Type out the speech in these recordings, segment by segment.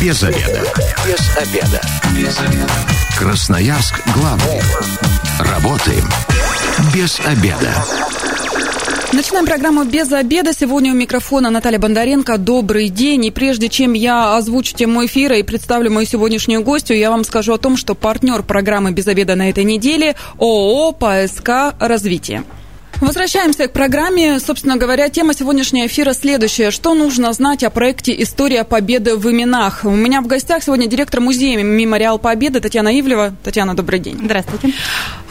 Без обеда. Без обеда. Без обеда. Красноярск главный. Работаем без обеда. Начинаем программу «Без обеда». Сегодня у микрофона Наталья Бондаренко. Добрый день. И прежде чем я озвучу тему эфира и представлю мою сегодняшнюю гостью, я вам скажу о том, что партнер программы «Без обеда» на этой неделе – ООО «ПСК Развитие». Возвращаемся к программе. Собственно говоря, тема сегодняшнего эфира следующая. Что нужно знать о проекте «История Победы в именах»? У меня в гостях сегодня директор музея «Мемориал Победы» Татьяна Ивлева. Татьяна, добрый день. Здравствуйте.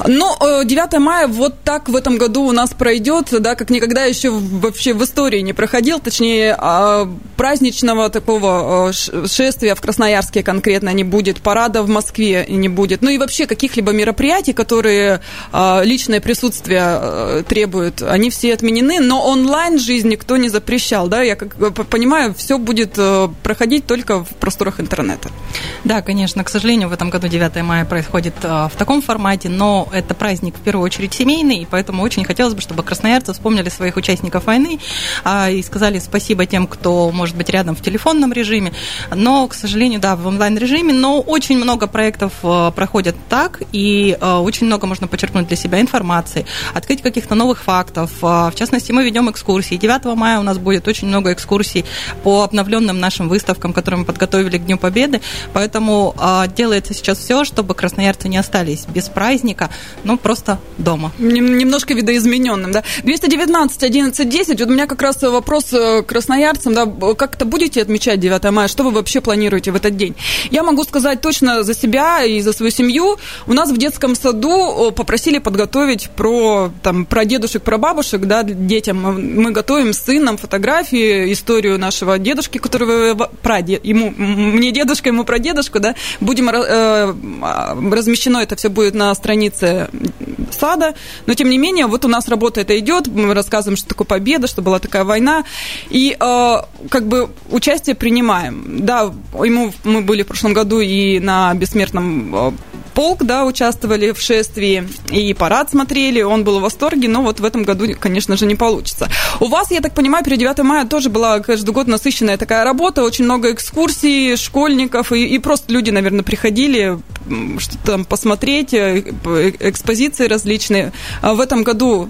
Ну, 9 мая вот так в этом году у нас пройдет, да, как никогда еще вообще в истории не проходил, точнее, а, праздничного такого а, шествия в Красноярске конкретно не будет, парада в Москве не будет, ну и вообще каких-либо мероприятий, которые а, личное присутствие требуют, они все отменены, но онлайн жизнь никто не запрещал, да, я как понимаю, все будет э, проходить только в просторах интернета. Да, конечно, к сожалению, в этом году 9 мая происходит э, в таком формате, но это праздник в первую очередь семейный, и поэтому очень хотелось бы, чтобы красноярцы вспомнили своих участников войны а, и сказали спасибо тем, кто может быть рядом в телефонном режиме, но, к сожалению, да, в онлайн-режиме, но очень много проектов э, проходят так, и очень много можно почерпнуть для себя информации, открыть каких-то новых новых фактов. А, в частности, мы ведем экскурсии. 9 мая у нас будет очень много экскурсий по обновленным нашим выставкам, которые мы подготовили к Дню Победы. Поэтому а, делается сейчас все, чтобы красноярцы не остались без праздника, но просто дома. Немножко видоизмененным, да? 219 11 10. Вот у меня как раз вопрос э, красноярцам, да, как-то будете отмечать 9 мая? Что вы вообще планируете в этот день? Я могу сказать точно за себя и за свою семью. У нас в детском саду попросили подготовить про, там, про дедушек, про бабушек, да, детям. Мы готовим с сыном фотографии, историю нашего дедушки, которого прадед, ему, мне дедушка, ему про дедушку, да, будем, э, размещено это все будет на странице сада, но тем не менее, вот у нас работа это идет, мы рассказываем, что такое победа, что была такая война, и э, как бы участие принимаем. Да, ему мы были в прошлом году и на бессмертном э, полк, да, участвовали в шествии, и парад смотрели, он был в восторге, но вот в этом году, конечно же, не получится. У вас, я так понимаю, перед 9 мая тоже была каждый год насыщенная такая работа, очень много экскурсий, школьников, и, и просто люди, наверное, приходили что-то там посмотреть, э, экспозиции различные. А в этом году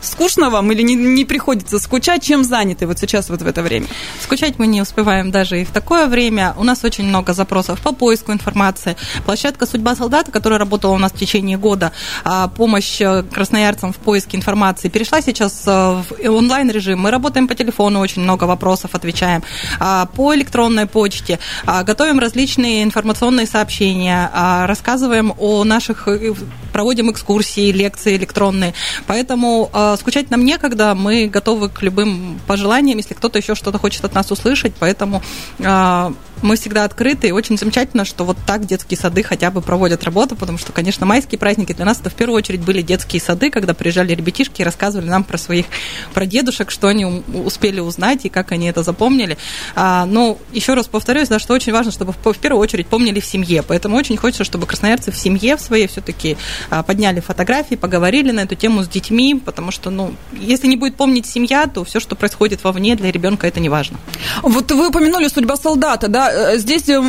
скучно вам или не, не приходится скучать? Чем заняты вот сейчас вот в это время? Скучать мы не успеваем даже и в такое время. У нас очень много запросов по поиску информации. Площадка «Судьба солдата», которая работала у нас в течение года, а, помощь э, красноярцам в поиске информации, перешла сейчас э, в онлайн-режим. Мы работаем по телефону, очень много вопросов отвечаем. А, по электронной почте а, готовим различные информационные сообщения, рассказываем о наших, э, проводим экскурсии, лекции электронные. Поэтому скучать нам некогда, мы готовы к любым пожеланиям, если кто-то еще что-то хочет от нас услышать, поэтому а, мы всегда открыты, и очень замечательно, что вот так детские сады хотя бы проводят работу, потому что, конечно, майские праздники для нас это в первую очередь были детские сады, когда приезжали ребятишки и рассказывали нам про своих, про дедушек, что они успели узнать и как они это запомнили. А, но еще раз повторюсь, да, что очень важно, чтобы в, первую очередь помнили в семье, поэтому очень хочется, чтобы красноярцы в семье в своей все-таки а, подняли фотографии, поговорили на эту тему с детьми, потому что, ну, если не будет помнить семья, то все, что происходит вовне, для ребенка это не важно. Вот вы упомянули судьба солдата, да, Э, здесь э,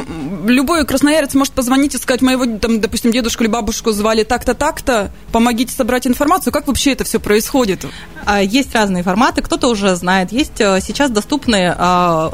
любой красноярец может позвонить и сказать, моего, там, допустим, дедушку или бабушку звали так-то, так-то, помогите собрать информацию. Как вообще это все происходит? А, есть разные форматы, кто-то уже знает. Есть э, сейчас доступны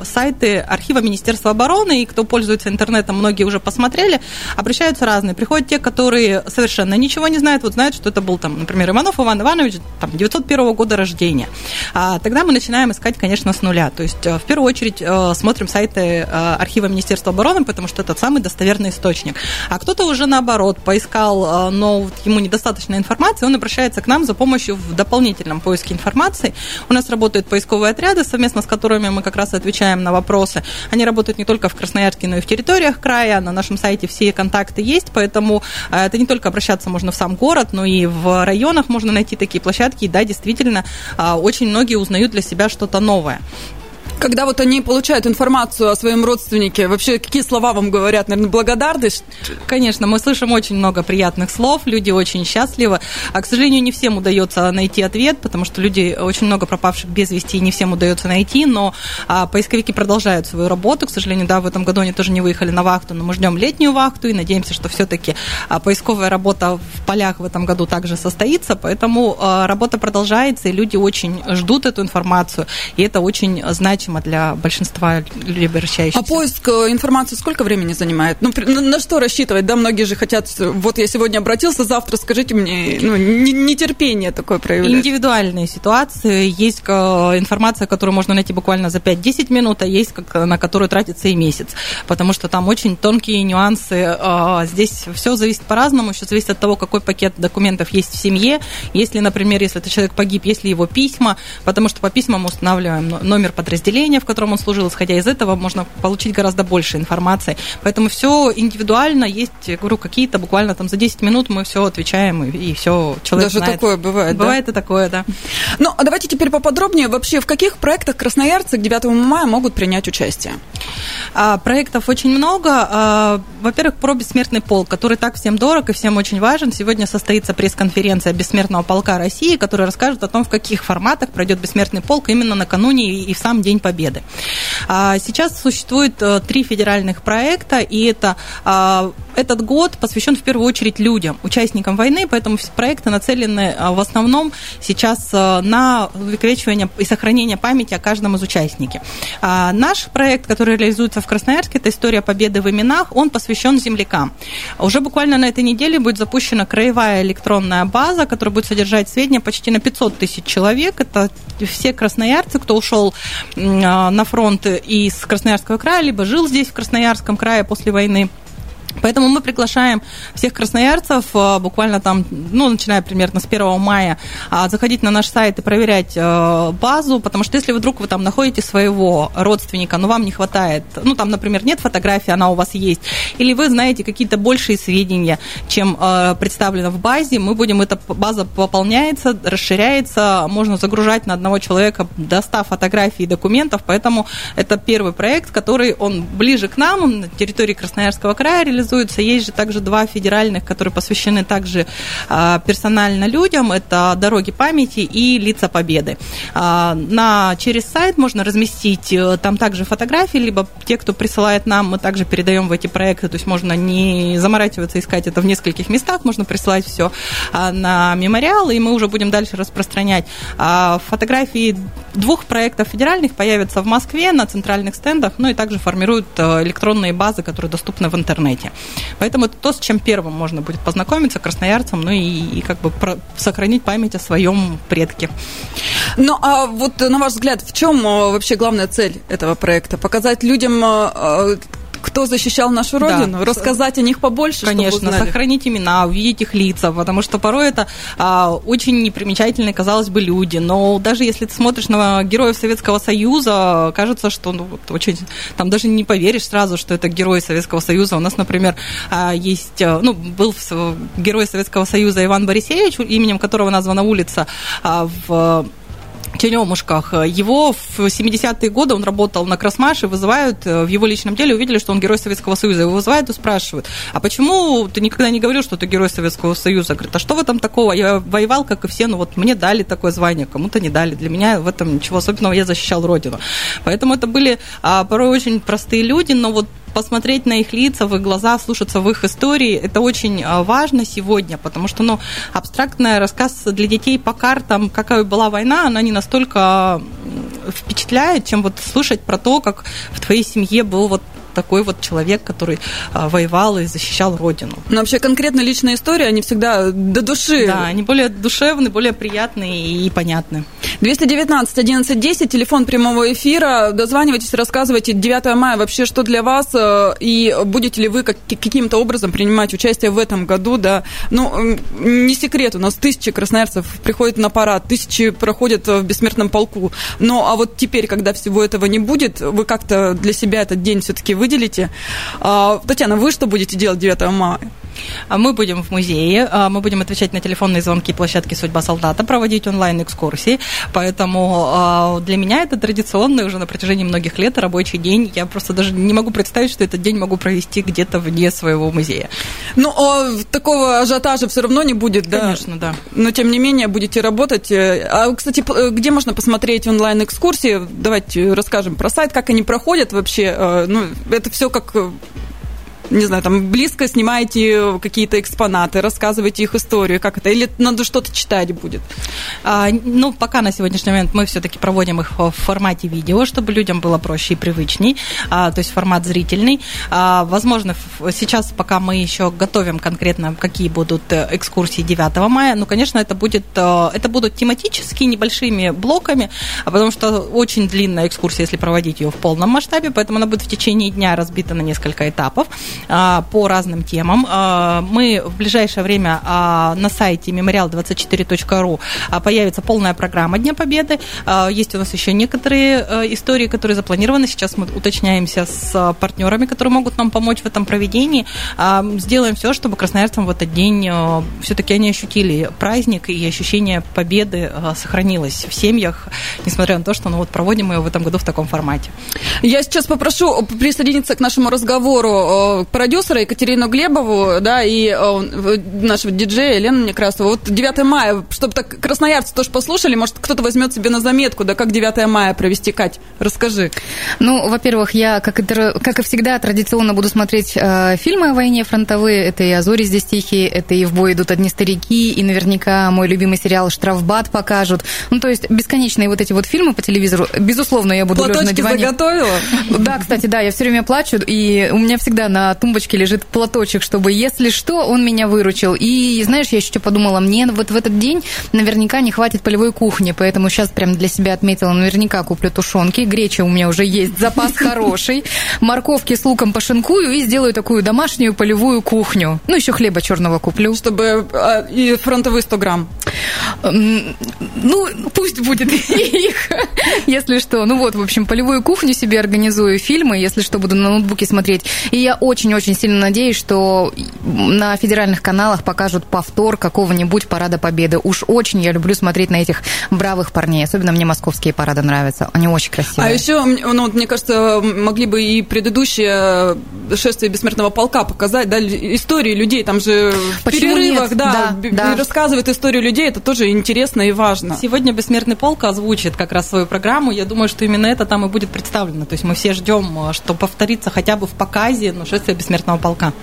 сайты архива Министерства обороны, и кто пользуется интернетом, многие уже посмотрели, обращаются разные. Приходят те, которые совершенно ничего не знают, вот знают, что это был, там, например, Иванов Иван Иванович, там, 901 года рождения. А, тогда мы начинаем искать, конечно, с нуля. То есть, в первую очередь, смотрим сайты архива архива Министерства обороны, потому что это самый достоверный источник. А кто-то уже наоборот поискал, э, но ему недостаточно информации, он обращается к нам за помощью в дополнительном поиске информации. У нас работают поисковые отряды, совместно с которыми мы как раз отвечаем на вопросы. Они работают не только в Красноярске, но и в территориях края. На нашем сайте все контакты есть, поэтому э, это не только обращаться можно в сам город, но и в районах можно найти такие площадки. И да, действительно, э, очень многие узнают для себя что-то новое. Когда вот они получают информацию о своем родственнике, вообще какие слова вам говорят? Наверное, благодарность? Конечно, мы слышим очень много приятных слов, люди очень счастливы. А, к сожалению, не всем удается найти ответ, потому что люди очень много пропавших без вести, и не всем удается найти, но а, поисковики продолжают свою работу. К сожалению, да, в этом году они тоже не выехали на вахту, но мы ждем летнюю вахту и надеемся, что все-таки а, поисковая работа в полях в этом году также состоится, поэтому а, работа продолжается, и люди очень ждут эту информацию, и это очень значимо для большинства людей, обращающихся. А поиск э, информации сколько времени занимает? Ну, на что рассчитывать? Да, многие же хотят, вот я сегодня обратился, завтра скажите мне, ну, нетерпение такое проявляет. Индивидуальные ситуации. Есть э, информация, которую можно найти буквально за 5-10 минут, а есть, на которую тратится и месяц, потому что там очень тонкие нюансы. А, здесь все зависит по-разному, еще зависит от того, какой пакет документов есть в семье. Если, например, если этот человек погиб, есть ли его письма, потому что по письмам мы устанавливаем номер подразделения, в котором он служил, исходя из этого можно получить гораздо больше информации. Поэтому все индивидуально, есть, говорю, какие-то буквально там за 10 минут мы все отвечаем, и, и все человек Даже знает. такое бывает, Бывает да? и такое, да. Ну, а давайте теперь поподробнее. Вообще, в каких проектах красноярцы к 9 мая могут принять участие? А, проектов очень много. А, во-первых, про бессмертный полк, который так всем дорог и всем очень важен. Сегодня состоится пресс-конференция Бессмертного полка России, которая расскажет о том, в каких форматах пройдет бессмертный полк именно накануне и в сам День Победы. А, сейчас существует э, три федеральных проекта, и это а, этот год посвящен в первую очередь людям, участникам войны, поэтому проекты нацелены а, в основном сейчас э, на увековечивание и сохранение памяти о каждом из участников. Наш проект, который реализуется в Красноярске, это история победы в именах, он посвящен землякам. Уже буквально на этой неделе будет запущена краевая электронная база, которая будет содержать сведения почти на 500 тысяч человек. Это все красноярцы, кто ушел на фронт из Красноярского края, либо жил здесь, в Красноярском крае после войны. Поэтому мы приглашаем всех красноярцев э, буквально там, ну, начиная примерно с 1 мая, а, заходить на наш сайт и проверять э, базу, потому что если вдруг вы там находите своего родственника, но вам не хватает, ну, там, например, нет фотографии, она у вас есть, или вы знаете какие-то большие сведения, чем э, представлено в базе, мы будем, эта база пополняется, расширяется, можно загружать на одного человека до 100 фотографий и документов, поэтому это первый проект, который, он ближе к нам, на территории Красноярского края реализуется, реализуются. Есть же также два федеральных, которые посвящены также а, персонально людям. Это «Дороги памяти» и «Лица Победы». А, на, через сайт можно разместить э, там также фотографии, либо те, кто присылает нам, мы также передаем в эти проекты. То есть можно не заморачиваться, искать это в нескольких местах, можно присылать все а, на мемориал, и мы уже будем дальше распространять. Фотографии двух проектов федеральных появятся в Москве на центральных стендах, ну и также формируют э, электронные базы, которые доступны в интернете. Поэтому это то, с чем первым можно будет познакомиться красноярцам, ну и, и как бы про, сохранить память о своем предке. Ну, а вот на ваш взгляд, в чем э, вообще главная цель этого проекта? Показать людям э, кто защищал нашу родину, да. рассказать о них побольше, Конечно, сохранить имена, увидеть их лица, потому что порой это а, очень непримечательные, казалось бы, люди. Но даже если ты смотришь на героев Советского Союза, кажется, что ну, вот, очень, там даже не поверишь сразу, что это герои Советского Союза. У нас, например, а, есть, а, ну, был герой Советского Союза Иван Борисевич, именем которого названа улица а, в Черемушках. Его в 70-е годы, он работал на Красмаше, вызывают э, в его личном деле, увидели, что он герой Советского Союза. Его вызывают и спрашивают, а почему ты никогда не говорил, что ты герой Советского Союза? Говорит, а что в этом такого? Я воевал, как и все, но вот мне дали такое звание, кому-то не дали. Для меня в этом ничего особенного, я защищал Родину. Поэтому это были а, порой очень простые люди, но вот посмотреть на их лица, в их глаза, слушаться в их истории, это очень а, важно сегодня, потому что, ну, абстрактный рассказ для детей по картам, какая была война, она не настолько впечатляет, чем вот слушать про то, как в твоей семье был вот такой вот человек, который а, воевал и защищал родину. Но вообще конкретно личная история, они всегда до души. Да, они более душевные, более приятные и понятны. 219 11 10, телефон прямого эфира. Дозванивайтесь, рассказывайте 9 мая вообще, что для вас, э, и будете ли вы как, каким-то образом принимать участие в этом году, да. Ну, не секрет, у нас тысячи красноярцев приходят на парад, тысячи проходят в бессмертном полку. Но а вот теперь, когда всего этого не будет, вы как-то для себя этот день все-таки выделите. А, Татьяна, вы что будете делать 9 мая? А мы будем в музее, а, мы будем отвечать на телефонные звонки площадки «Судьба солдата», проводить онлайн-экскурсии, поэтому для меня это традиционный уже на протяжении многих лет рабочий день. Я просто даже не могу представить, что этот день могу провести где-то вне своего музея. Ну, а такого ажиотажа все равно не будет, да? Конечно, да. Но, тем не менее, будете работать. А, кстати, где можно посмотреть онлайн-экскурсии? Давайте расскажем про сайт, как они проходят вообще. Ну, это все как не знаю, там близко снимаете какие-то экспонаты, рассказываете их историю, как это, или надо что-то читать будет? А, ну, пока на сегодняшний момент мы все-таки проводим их в формате видео, чтобы людям было проще и привычней, а, то есть формат зрительный. А, возможно, сейчас, пока мы еще готовим конкретно, какие будут э, экскурсии 9 мая, ну, конечно, это будет, э, это будут тематические небольшими блоками, а потому что очень длинная экскурсия, если проводить ее в полном масштабе, поэтому она будет в течение дня разбита на несколько этапов. А, по разным темам. А, мы в ближайшее время а, на сайте memorial24.ru появится полная программа Дня Победы. Есть у нас еще некоторые истории, которые запланированы. Сейчас мы уточняемся с партнерами, которые могут нам помочь в этом проведении. Сделаем все, чтобы красноярцам в этот день все-таки они ощутили праздник и ощущение победы сохранилось в семьях, несмотря на то, что ну, вот проводим его в этом году в таком формате. Я сейчас попрошу присоединиться к нашему разговору продюсера Екатерину Глебову, да, и э, нашего диджея Лену Некрасову. Вот 9 мая, чтобы так красноярцы тоже послушали, может, кто-то возьмет себе на заметку, да, как 9 мая провести, Кать, расскажи. Ну, во-первых, я, как и, как и всегда, традиционно буду смотреть э, фильмы о войне фронтовые. Это и «Азори здесь тихие», это и «В бой идут одни старики», и наверняка мой любимый сериал «Штрафбат» покажут. Ну, то есть бесконечные вот эти вот фильмы по телевизору. Безусловно, я буду Платочки на диване. заготовила? Да, кстати, да, я все время плачу, и у меня всегда на тумбочке лежит платочек, чтобы, если что, он меня выручил. И, знаешь, я еще подумала, мне вот в этот день наверняка не хватит полевой кухни, поэтому сейчас прям для себя отметила, наверняка куплю тушенки. Греча у меня уже есть, запас хороший. Морковки с луком пошинкую и сделаю такую домашнюю полевую кухню. Ну, еще хлеба черного куплю. Чтобы а, и фронтовые 100 грамм. Ну, пусть будет их, если что. Ну вот, в общем, полевую кухню себе организую, фильмы, если что, буду на ноутбуке смотреть. И я очень-очень сильно надеюсь, что на федеральных каналах покажут повтор какого-нибудь Парада Победы. Уж очень я люблю смотреть на этих бравых парней. Особенно мне московские парады нравятся. Они очень красивые. А еще, ну, мне кажется, могли бы и предыдущее шествие бессмертного полка показать, да, истории людей. Там же Почему в перерывах, нет? да, да, да. рассказывают историю людей. Это тоже интересно и важно. Сегодня Бессмертный полк озвучит как раз свою программу. Я думаю, что именно это там и будет представлено. То есть мы все ждем, что повторится хотя бы в показе нашествие Бессмертного полка.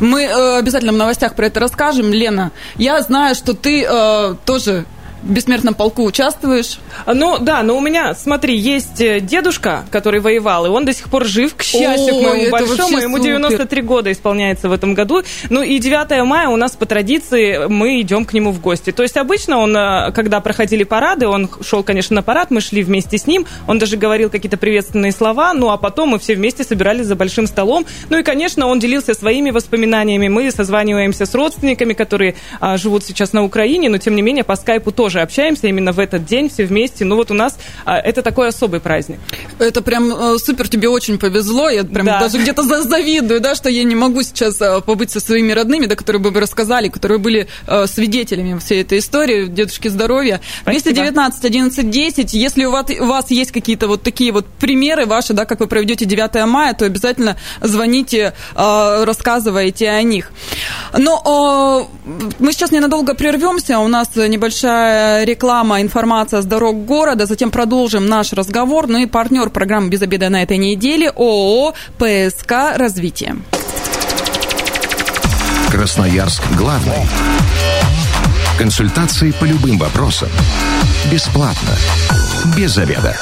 Мы э, обязательно в новостях про это расскажем. Лена, я знаю, что ты э, тоже бессмертном полку участвуешь? Ну да, но у меня, смотри, есть э, дедушка, который воевал, и он до сих пор жив, к счастью, О, к моему большому. Ему 93 супер. года исполняется в этом году. Ну и 9 мая у нас по традиции мы идем к нему в гости. То есть обычно он, э, когда проходили парады, он шел, конечно, на парад, мы шли вместе с ним, он даже говорил какие-то приветственные слова, ну а потом мы все вместе собирались за большим столом. Ну и, конечно, он делился своими воспоминаниями. Мы созваниваемся с родственниками, которые а, живут сейчас на Украине, но тем не менее по скайпу тоже тоже общаемся именно в этот день все вместе. Ну вот у нас а, это такой особый праздник. Это прям э, супер, тебе очень повезло. Я прям да. даже где-то завидую, да, что я не могу сейчас э, побыть со своими родными, да, которые бы рассказали, которые были э, свидетелями всей этой истории. Дедушки здоровья. 219 11 10. Если у вас, у вас есть какие-то вот такие вот примеры ваши, да, как вы проведете 9 мая, то обязательно звоните, рассказывайте о них. Но мы сейчас ненадолго прервемся. У нас небольшая реклама, информация с дорог города. Затем продолжим наш разговор. Ну и партнер программы «Без обеда» на этой неделе ООО «ПСК Развитие». Красноярск главный. Консультации по любым вопросам. Бесплатно. Без обеда.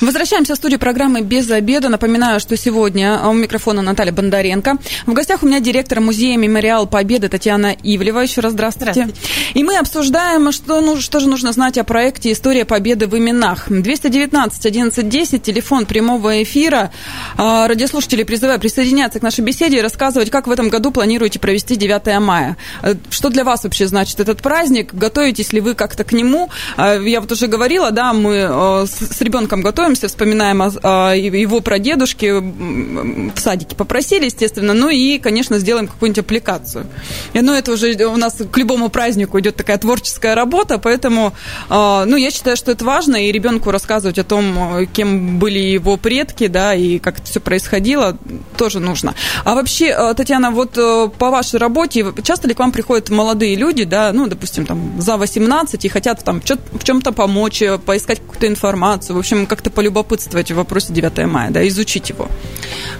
Возвращаемся в студию программы «Без обеда». Напоминаю, что сегодня у микрофона Наталья Бондаренко. В гостях у меня директор музея «Мемориал Победы» Татьяна Ивлева. Еще раз здравствуйте. здравствуйте. И мы обсуждаем, что, ну, что же нужно знать о проекте «История Победы в именах». 219 11 10, телефон прямого эфира. А, радиослушатели призываю присоединяться к нашей беседе и рассказывать, как в этом году планируете провести 9 мая. Э, что для вас вообще значит этот праздник? Готовитесь ли вы как-то к нему? А, я вот уже говорила, да, мы э, с ребенком готовим строимся, вспоминаем о, о его прадедушке, в садике попросили, естественно, ну и, конечно, сделаем какую-нибудь аппликацию. И, ну, это уже у нас к любому празднику идет такая творческая работа, поэтому, э, ну, я считаю, что это важно, и ребенку рассказывать о том, кем были его предки, да, и как это все происходило, тоже нужно. А вообще, э, Татьяна, вот э, по вашей работе, часто ли к вам приходят молодые люди, да, ну, допустим, там, за 18 и хотят там в чем-то помочь, э, поискать какую-то информацию, в общем, как-то полюбопытствовать в вопросе 9 мая, да, изучить его?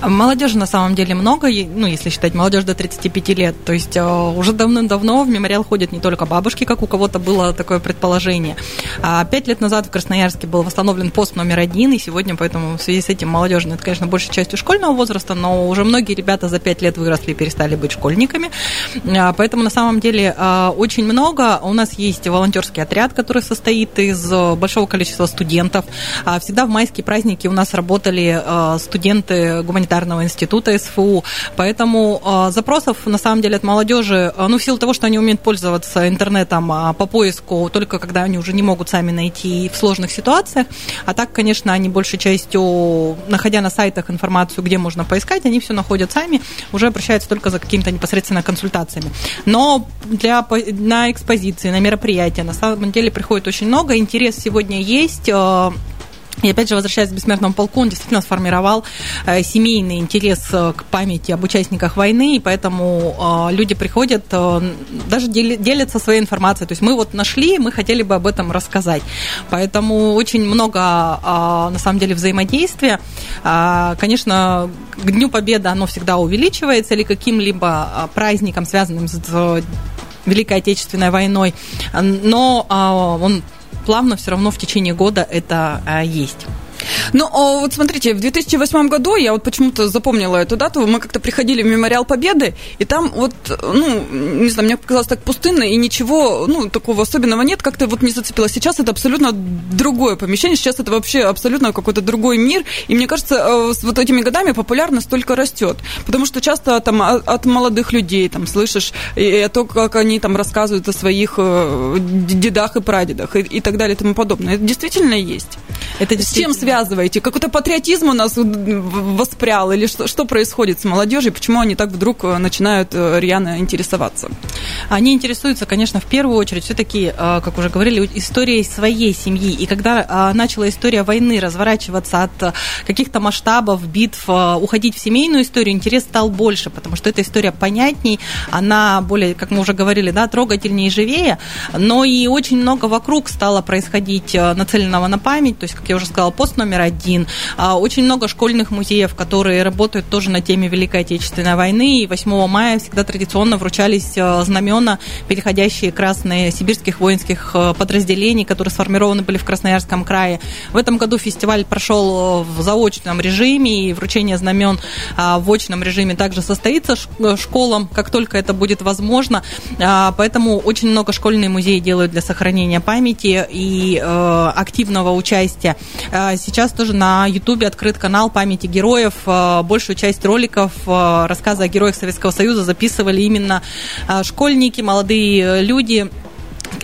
Молодежи на самом деле много, ну, если считать молодежь до 35 лет, то есть уже давным-давно в мемориал ходят не только бабушки, как у кого-то было такое предположение. А пять лет назад в Красноярске был восстановлен пост номер один, и сегодня поэтому в связи с этим молодежь, ну, это, конечно, большей частью школьного возраста, но уже многие ребята за пять лет выросли и перестали быть школьниками. А, поэтому на самом деле а, очень много. У нас есть волонтерский отряд, который состоит из большого количества студентов. А, всегда в майские праздники у нас работали студенты гуманитарного института СФУ. Поэтому запросов на самом деле от молодежи, ну, в силу того, что они умеют пользоваться интернетом по поиску, только когда они уже не могут сами найти в сложных ситуациях. А так, конечно, они большей частью, находя на сайтах информацию, где можно поискать, они все находят сами, уже обращаются только за какими-то непосредственно консультациями. Но для, на экспозиции, на мероприятия на самом деле приходит очень много. Интерес сегодня есть. И опять же, возвращаясь к бессмертному полку, он действительно сформировал э, семейный интерес э, к памяти об участниках войны, и поэтому э, люди приходят, даже дел, делятся своей информацией. То есть мы вот нашли, мы хотели бы об этом рассказать. Поэтому очень много, на самом деле, взаимодействия. Конечно, к Дню Победы оно всегда увеличивается или каким-либо праздником, связанным с Великой Отечественной войной, но он плавно все равно в течение года это а, есть. Ну, вот смотрите, в 2008 году, я вот почему-то запомнила эту дату, мы как-то приходили в Мемориал Победы, и там вот, ну, не знаю, мне показалось так пустынно, и ничего, ну, такого особенного нет, как-то вот не зацепило. Сейчас это абсолютно другое помещение, сейчас это вообще абсолютно какой-то другой мир, и мне кажется, э, с вот этими годами популярность только растет, потому что часто там от молодых людей там слышишь и то, как они там рассказывают о своих э, дедах и прадедах и, и так далее и тому подобное. Это действительно есть. Это действительно... С чем связываете? Какой-то патриотизм у нас воспрял? Или что, что происходит с молодежью? Почему они так вдруг э, начинают э, рьяно интересоваться? Они интересуются, конечно, в первую очередь все-таки, э, как уже говорили, историей своей семьи. И когда начала история войны разворачиваться от каких-то масштабов, битв, уходить в семейную историю, интерес стал больше, потому что эта история понятней, она более, как мы уже говорили, да, трогательнее и живее, но и очень много вокруг стало происходить нацеленного на память, то есть, как я уже сказала, пост номер один. А, очень много школьных музеев, которые работают тоже на теме Великой Отечественной войны. И 8 мая всегда традиционно вручались э, знамена, переходящие красные сибирских воинских э, подразделений, которые сформированы были в Красноярском крае. В этом году фестиваль прошел э, в заочном режиме, и вручение знамен а, в очном режиме также состоится школам, как только это будет возможно. А, поэтому очень много школьные музеи делают для сохранения памяти и активного участия. Сейчас тоже на Ютубе открыт канал памяти героев. Э, большую часть роликов, э, рассказы о героях Советского Союза записывали именно э, школьники, молодые люди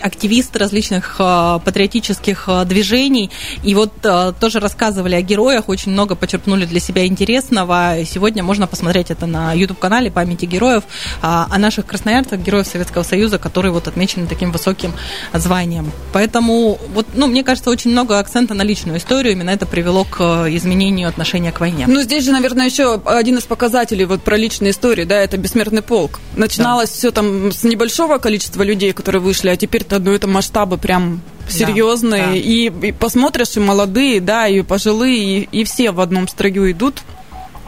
активисты различных э, патриотических э, движений. И вот э, тоже рассказывали о героях, очень много почерпнули для себя интересного. Сегодня можно посмотреть это на YouTube-канале «Памяти героев» о наших красноярцах, героев Советского Союза, которые вот отмечены таким высоким званием. Поэтому, вот, ну, мне кажется, очень много акцента на личную историю. Именно это привело к изменению отношения к войне. Ну, здесь же, наверное, еще один из показателей вот про личные истории, да, это бессмертный полк. Начиналось да. все там с небольшого количества людей, которые вышли, а теперь это, ну, это масштабы прям серьезные. Да, да. И, и посмотришь, и молодые, да, и пожилые, и, и все в одном строю идут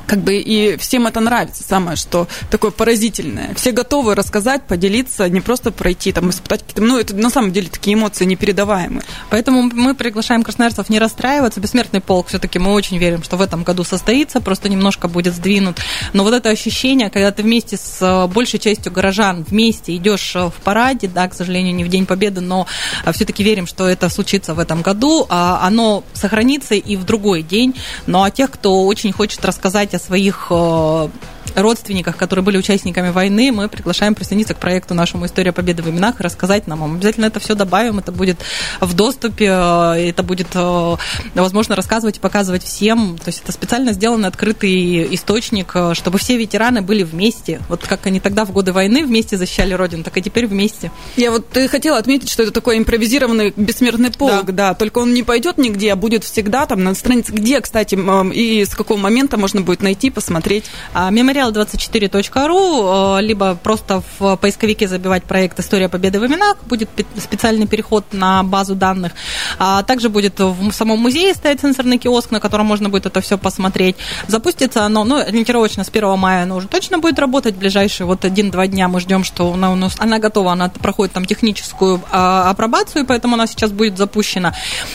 как бы и всем это нравится, самое, что такое поразительное. Все готовы рассказать, поделиться, не просто пройти, там, испытать какие-то... Ну, это на самом деле такие эмоции непередаваемые. Поэтому мы приглашаем красноярцев не расстраиваться. Бессмертный полк все-таки мы очень верим, что в этом году состоится, просто немножко будет сдвинут. Но вот это ощущение, когда ты вместе с э, большей частью горожан вместе идешь э, в параде, да, к сожалению, не в День Победы, но э, все-таки верим, что это случится в этом году, а оно сохранится и в другой день. Ну а тех, кто очень хочет рассказать своих э, родственниках, которые были участниками войны, мы приглашаем присоединиться к проекту нашему «История победы в именах» и рассказать нам. Мы обязательно это все добавим, это будет в доступе, э, это будет э, возможно рассказывать и показывать всем. То есть это специально сделанный открытый источник, э, чтобы все ветераны были вместе. Вот как они тогда в годы войны вместе защищали Родину, так и теперь вместе. Я вот хотела отметить, что это такой импровизированный бессмертный полк, да, да только он не пойдет нигде, а будет всегда там на странице, где, кстати, и с какого момента можно будет найти, посмотреть. А мемори Материал24.ру, э, либо просто в поисковике забивать проект «История победы в именах», будет специальный переход на базу данных. А также будет в самом музее стоять сенсорный киоск, на котором можно будет это все посмотреть. Запустится оно, ну, ориентировочно с 1 мая оно уже точно будет работать. Ближайшие вот один-два дня мы ждем, что она, у нас, она готова, она проходит там техническую а, апробацию, поэтому она сейчас будет запущена.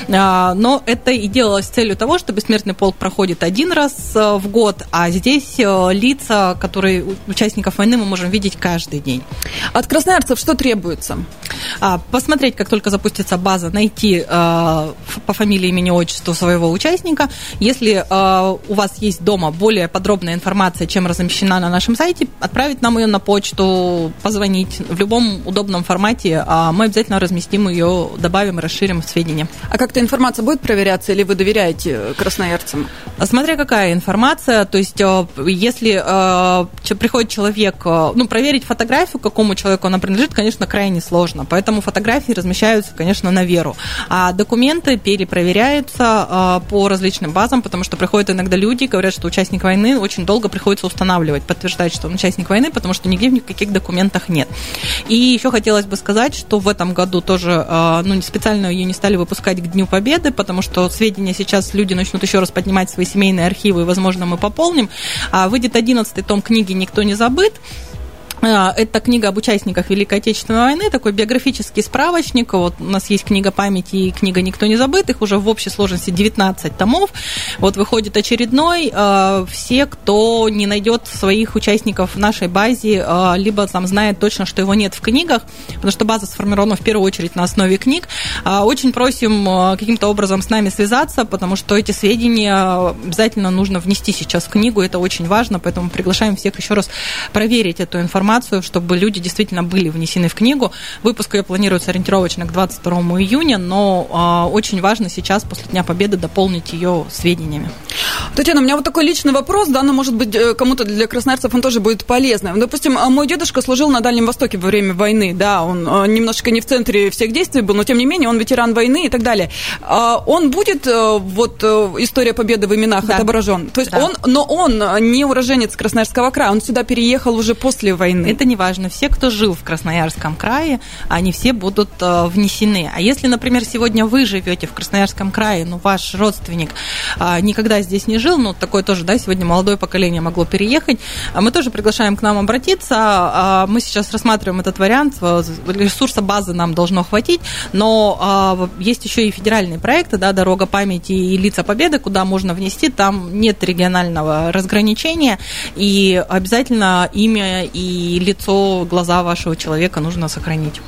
А, но это и делалось с целью того, чтобы Смертный полк проходит один раз э, в год, а здесь э, лица лица, которые участников войны, мы можем видеть каждый день. От красноярцев что требуется? А, посмотреть, как только запустится база, найти э, по фамилии, имени, отчеству своего участника. Если э, у вас есть дома более подробная информация, чем размещена на нашем сайте, отправить нам ее на почту, позвонить в любом удобном формате. А мы обязательно разместим ее, добавим и расширим сведения. А как-то информация будет проверяться или вы доверяете красноярцам? Смотря какая информация, то есть если приходит человек, э, ну, проверить фотографию, какому человеку она принадлежит, конечно, крайне сложно. Поэтому фотографии размещаются, конечно, на веру. А документы перепроверяются э, по различным базам, потому что приходят иногда люди, говорят, что участник войны очень долго приходится устанавливать, подтверждать, что он участник войны, потому что нигде в никаких документах нет. И еще хотелось бы сказать, что в этом году тоже э, ну, специально ее не стали выпускать к Дню Победы, потому что сведения сейчас люди начнут еще раз поднимать свои семейные архивы, и, возможно, мы пополним. А выйдет 11 том книги «Никто не забыт», а, это книга об участниках Великой Отечественной войны, такой биографический справочник. Вот у нас есть книга памяти и книга «Никто не забыт». Их уже в общей сложности 19 томов. Вот выходит очередной. А, все, кто не найдет своих участников в нашей базе, а, либо там знает точно, что его нет в книгах, потому что база сформирована в первую очередь на основе книг, очень просим каким-то образом с нами связаться, потому что эти сведения обязательно нужно внести сейчас в книгу. Это очень важно, поэтому приглашаем всех еще раз проверить эту информацию чтобы люди действительно были внесены в книгу. Выпуск ее планируется ориентировочно к 22 июня, но э, очень важно сейчас, после Дня Победы, дополнить ее сведениями. Татьяна, у меня вот такой личный вопрос, да, но, может быть, э, кому-то для красноярцев он тоже будет полезным. Допустим, а, мой дедушка служил на Дальнем Востоке во время войны, да, он э, немножечко не в центре всех действий был, но, тем не менее, он ветеран войны и так далее. А, он будет, э, вот, история победы в именах да. отображен? То есть да. он, но он не уроженец Красноярского края, он сюда переехал уже после войны. Это не важно. Все, кто жил в Красноярском крае, они все будут э, внесены. А если, например, сегодня вы живете в Красноярском крае, но ваш родственник э, никогда здесь не жил, ну, такое тоже, да, сегодня молодое поколение могло переехать, а мы тоже приглашаем к нам обратиться. А мы сейчас рассматриваем этот вариант. Ресурса базы нам должно хватить, но э, есть еще и федеральные проекты, да, «Дорога памяти» и «Лица Победы», куда можно внести, там нет регионального разграничения, и обязательно имя и лицо, глаза вашего человека нужно сохранить.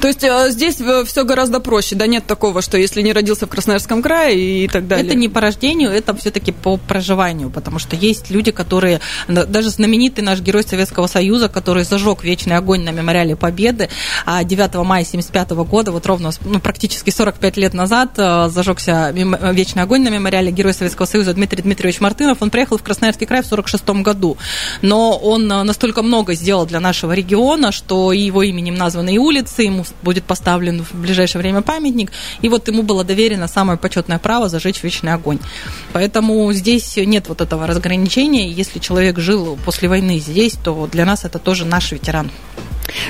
То есть э, здесь э, все гораздо проще, да, нет такого, что если не родился в Красноярском крае и так далее. Это не по рождению, это все-таки по проживанию, потому что есть люди, которые, даже знаменитый наш герой Советского Союза, который зажег вечный огонь на мемориале Победы, а 9 мая 75 года, вот ровно ну, практически 45 лет назад э, зажегся вечный огонь на мемориале героя Советского Союза Дмитрий Дмитриевич Мартынов, он приехал в Красноярский край в 46 году, но он настолько много сделал для нашего региона, что его именем названы и улицы, ему будет поставлен в ближайшее время памятник, и вот ему было доверено самое почетное право зажечь вечный огонь. Поэтому здесь нет вот этого разграничения. Если человек жил после войны здесь, то для нас это тоже наш ветеран.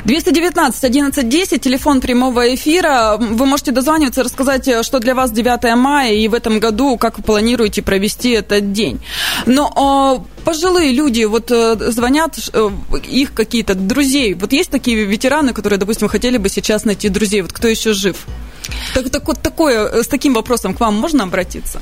219 11 10, телефон прямого эфира. Вы можете дозваниваться, рассказать, что для вас 9 мая и в этом году, как вы планируете провести этот день. Но э, пожилые люди, вот э, звонят э, их какие-то друзей. Вот есть такие ветераны, которые, допустим, хотели бы сейчас найти друзей. Вот кто еще жив? Так, так вот такое, э, с таким вопросом к вам можно обратиться?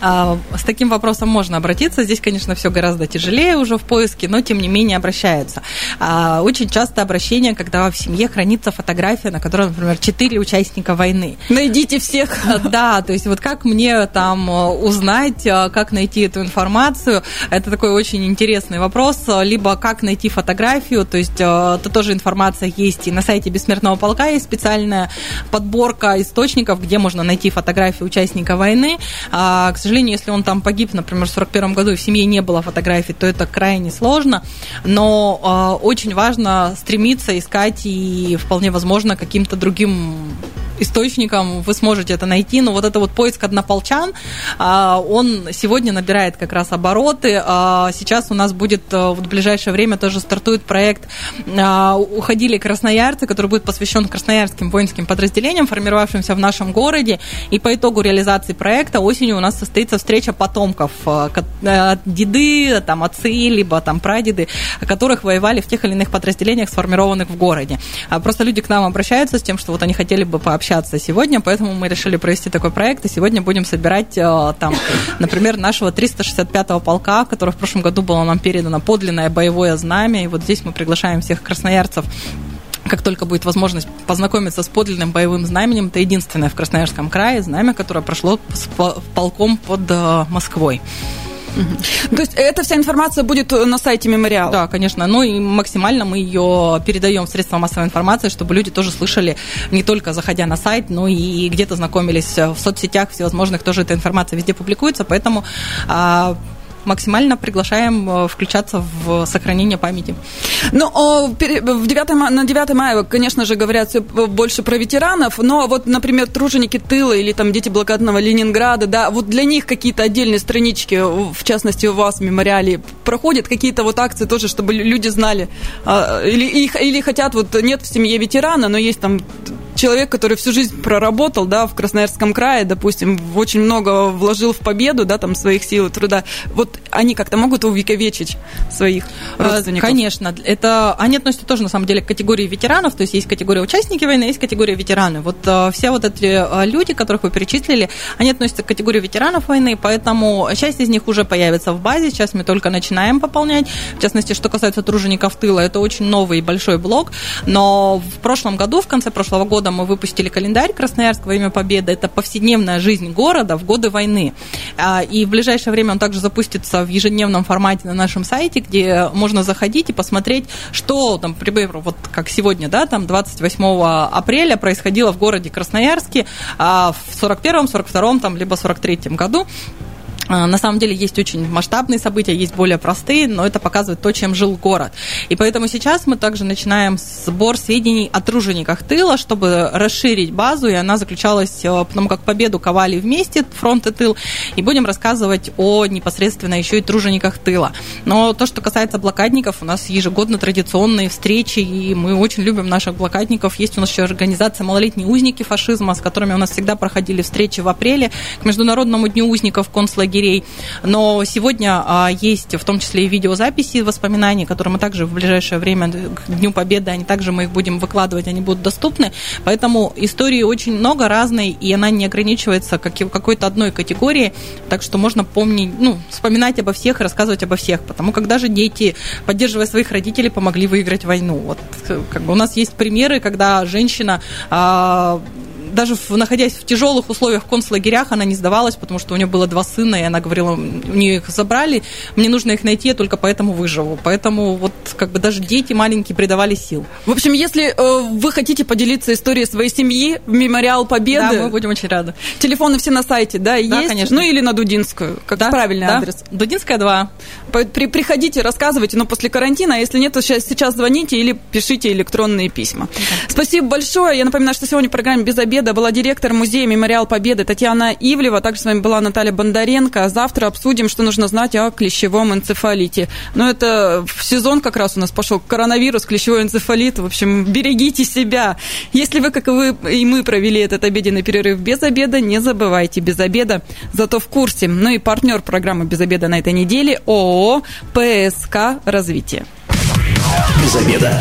А, с таким вопросом можно обратиться. Здесь, конечно, все гораздо тяжелее уже в поиске, но тем не менее обращаются. А, очень часто обращение, когда в семье хранится фотография, на которой, например, четыре участника войны. Найдите всех. Да, то есть вот как мне там э, узнать, э, как найти эту информацию, это такой очень интересный вопрос. Либо как найти фотографию, то есть это тоже информация есть и на сайте Бессмертного полка есть специальная подборка источников, где можно найти фотографии участника войны. А, к сожалению, если он там погиб, например, в 41 году и в семье не было фотографий, то это крайне сложно. Но а, очень важно стремиться искать и вполне возможно каким-то другим источником вы сможете это найти, но вот это вот поиск однополчан, а, он сегодня набирает как раз обороты. А, сейчас у нас будет э, в ближайшее время тоже стартует проект а, «Уходили красноярцы», который будет посвящен красноярским воинским подразделениям, формировавшимся в нашем городе. И по итогу реализации проекта осенью у нас состоится встреча потомков, э, деды, там, отцы, либо там прадеды, которых воевали в тех или иных подразделениях, сформированных в городе. Просто люди к нам обращаются с тем, что вот они хотели бы пообщаться общаться сегодня, поэтому мы решили провести такой проект, и сегодня будем собирать э, там, например, нашего 365-го полка, который в прошлом году было нам передано подлинное боевое знамя, и вот здесь мы приглашаем всех красноярцев. Как только будет возможность познакомиться с подлинным боевым знаменем, это единственное в Красноярском крае знамя, которое прошло с полком под э, То есть эта вся информация будет на сайте мемориала? Да, конечно. Ну и максимально мы ее передаем средства массовой информации, чтобы люди тоже слышали, не только заходя на сайт, но и где-то знакомились в соцсетях всевозможных, тоже эта информация везде публикуется, поэтому а, максимально приглашаем э, включаться в сохранение памяти. Ну, в 9, на 9 мая, конечно же, говорят все больше про ветеранов, но вот, например, труженики тыла или там дети блокадного Ленинграда, да, вот для них какие-то отдельные странички, в частности, у вас в мемориале, проходят какие-то вот акции тоже, чтобы люди знали, а, или, или хотят, вот нет в семье ветерана, но есть там человек, который всю жизнь проработал, да, в Красноярском крае, допустим, очень много вложил в победу, да, там, своих сил и труда, вот они как-то могут увековечить своих а, родственников? Конечно. Это, они относятся тоже, на самом деле, к категории ветеранов, то есть есть категория участники войны, есть категория ветераны. Вот э, все вот эти э, люди, которых вы перечислили, они относятся к категории ветеранов войны, поэтому часть из них уже появится в базе, сейчас мы только начинаем пополнять. В частности, что касается тружеников тыла, это очень новый и большой блок, но в прошлом году, в конце прошлого года, мы выпустили календарь Красноярск во имя Победы. Это повседневная жизнь города в годы войны. А, и в ближайшее время он также запустится в ежедневном формате на нашем сайте, где можно заходить и посмотреть, что там, примеру, вот как сегодня, да, там 28 апреля происходило в городе Красноярске а, в 41-м, 42-м, там, либо 43-м году. А, на самом деле есть очень масштабные события, есть более простые, но это показывает то, чем жил город. И поэтому сейчас мы также начинаем сбор сведений о тружениках тыла, чтобы расширить базу, и она заключалась, э, потому как победу ковали вместе, фронт и тыл, и будем рассказывать о непосредственно еще и тружениках тыла. Но то, что касается блокадников, у нас ежегодно традиционные встречи, и мы очень любим наших блокадников. Есть у нас еще организация «Малолетние узники фашизма», с которыми у нас всегда проходили встречи в апреле к Международному дню узников концлагеря лагерей. Но сегодня а, есть в том числе и видеозаписи воспоминаний, которые мы также в ближайшее время, к Дню Победы, они также мы их будем выкладывать, они будут доступны. Поэтому истории очень много разной, и она не ограничивается как, какой-то одной категории. Так что можно помнить, ну, вспоминать обо всех и рассказывать обо всех. Потому как даже дети, поддерживая своих родителей, помогли выиграть войну. Вот как бы у нас есть примеры, когда женщина а, даже в, находясь в тяжелых условиях в концлагерях, она не сдавалась, потому что у нее было два сына, и она говорила, у нее их забрали, мне нужно их найти, я только поэтому выживу. Поэтому вот как бы даже дети маленькие придавали сил. В общем, если э, вы хотите поделиться историей своей семьи в Мемориал Победы... Да, мы будем очень рады. Телефоны все на сайте, да, есть? Да, конечно. Ну или на Дудинскую, как да, правильный да. адрес? Дудинская 2. При, приходите, рассказывайте, но после карантина, а если нет, то сейчас, сейчас звоните или пишите электронные письма. Да. Спасибо большое. Я напоминаю, что сегодня в программе «Без обеда» Победа была директор музея «Мемориал Победы» Татьяна Ивлева. Также с вами была Наталья Бондаренко. Завтра обсудим, что нужно знать о клещевом энцефалите. Но это в сезон как раз у нас пошел коронавирус, клещевой энцефалит. В общем, берегите себя. Если вы, как и вы, и мы провели этот обеденный перерыв без обеда, не забывайте, без обеда, зато в курсе. Ну и партнер программы «Без обеда» на этой неделе ООО «ПСК Развитие». Без обеда.